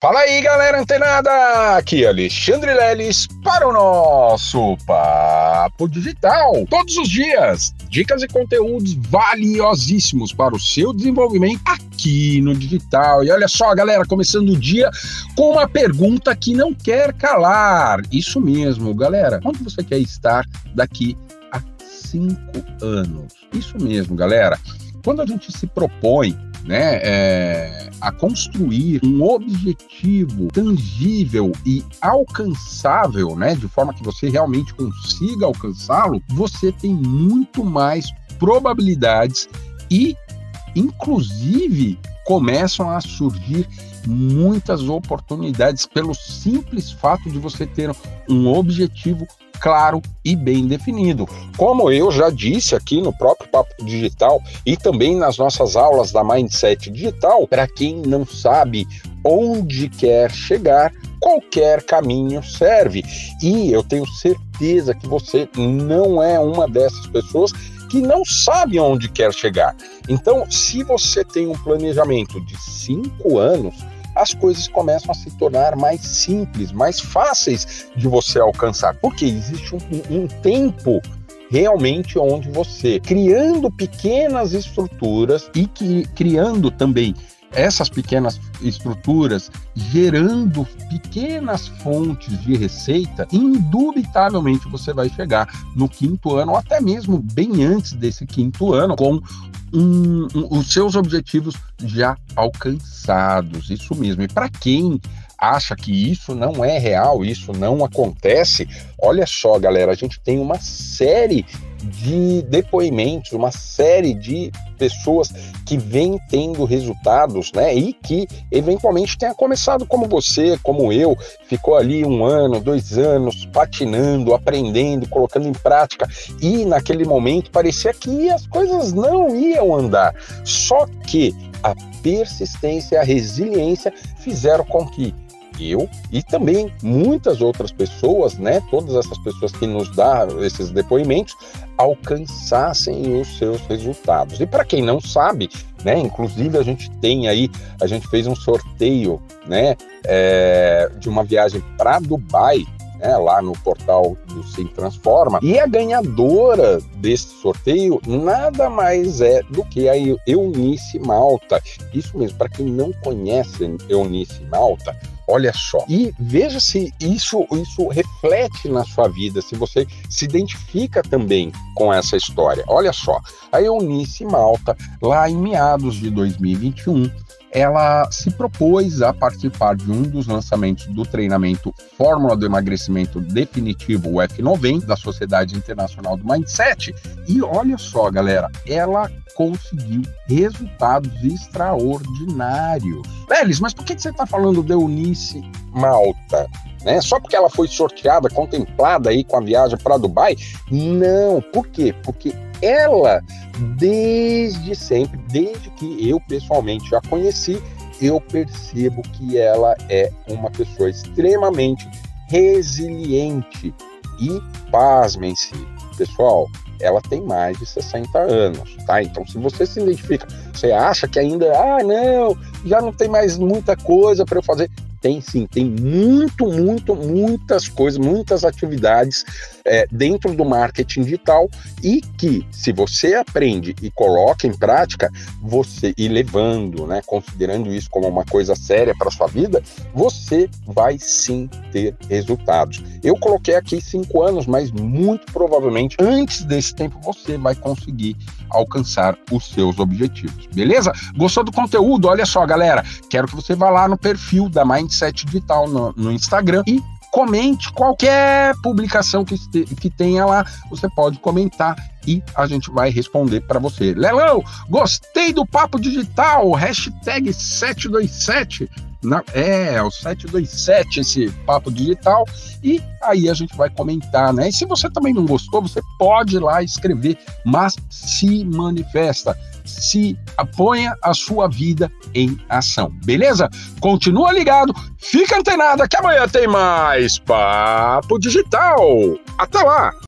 Fala aí, galera antenada! Aqui é Alexandre Leles para o nosso Papo Digital. Todos os dias, dicas e conteúdos valiosíssimos para o seu desenvolvimento aqui no digital. E olha só, galera, começando o dia com uma pergunta que não quer calar. Isso mesmo, galera. Onde você quer estar daqui a cinco anos? Isso mesmo, galera. Quando a gente se propõe né, é, a construir um objetivo tangível e alcançável, né, de forma que você realmente consiga alcançá-lo, você tem muito mais probabilidades e, inclusive, começam a surgir muitas oportunidades pelo simples fato de você ter um objetivo claro e bem definido. Como eu já disse aqui no próprio Papo Digital e também nas nossas aulas da Mindset Digital, para quem não sabe onde quer chegar, qualquer caminho serve. E eu tenho certeza que você não é uma dessas pessoas que não sabe onde quer chegar. Então, se você tem um planejamento de cinco anos, as coisas começam a se tornar mais simples, mais fáceis de você alcançar, porque existe um, um tempo realmente onde você, criando pequenas estruturas e que criando também essas pequenas estruturas gerando pequenas fontes de receita, indubitavelmente você vai chegar no quinto ano, ou até mesmo bem antes desse quinto ano, com um, um, os seus objetivos já alcançados. Isso mesmo. E para quem acha que isso não é real, isso não acontece, olha só, galera, a gente tem uma série de depoimentos, uma série de pessoas que vêm tendo resultados, né? E que eventualmente tenha começado como você, como eu, ficou ali um ano, dois anos patinando, aprendendo, colocando em prática, e naquele momento parecia que as coisas não iam andar. Só que a persistência a resiliência fizeram com que eu e também muitas outras pessoas, né, todas essas pessoas que nos dão esses depoimentos, alcançassem os seus resultados. E para quem não sabe, né, inclusive a gente tem aí, a gente fez um sorteio, né, é, de uma viagem para Dubai, né, lá no portal do Sim Transforma. E a ganhadora desse sorteio nada mais é do que a Eunice Malta. Isso mesmo, para quem não conhece Eunice Malta, Olha só. E veja se isso, isso reflete na sua vida, se você se identifica também com essa história. Olha só. A Eunice Malta, lá em meados de 2021, ela se propôs a participar de um dos lançamentos do treinamento Fórmula do Emagrecimento Definitivo, o F90, da Sociedade Internacional do Mindset. E olha só, galera, ela conseguiu resultados extraordinários. Lelis, mas por que você está falando de Eunice Malta? Né? Só porque ela foi sorteada, contemplada aí com a viagem para Dubai? Não. Por quê? Porque ela, desde sempre, desde que eu pessoalmente a conheci, eu percebo que ela é uma pessoa extremamente resiliente e pasmem-se, pessoal, ela tem mais de 60 anos, tá? Então, se você se identifica, você acha que ainda, ah, não, já não tem mais muita coisa para eu fazer, tem sim, tem muito, muito, muitas coisas, muitas atividades é, dentro do marketing digital e que, se você aprende e coloca em prática, você e levando, né, considerando isso como uma coisa séria para sua vida, você vai sim ter resultados. Eu coloquei aqui cinco anos, mas muito provavelmente antes desse tempo você vai conseguir alcançar os seus objetivos, beleza? Gostou do conteúdo? Olha só, galera, quero que você vá lá no perfil da Mindset Digital no, no Instagram e comente qualquer publicação que, que tenha lá, você pode comentar e a gente vai responder para você. Lelão, gostei do papo digital, hashtag 727. Na, é, o 727 esse papo digital e aí a gente vai comentar, né? E se você também não gostou, você pode ir lá escrever, mas se manifesta se aponha a sua vida em ação. Beleza? Continua ligado, fica antenado que amanhã tem mais Papo Digital. Até lá!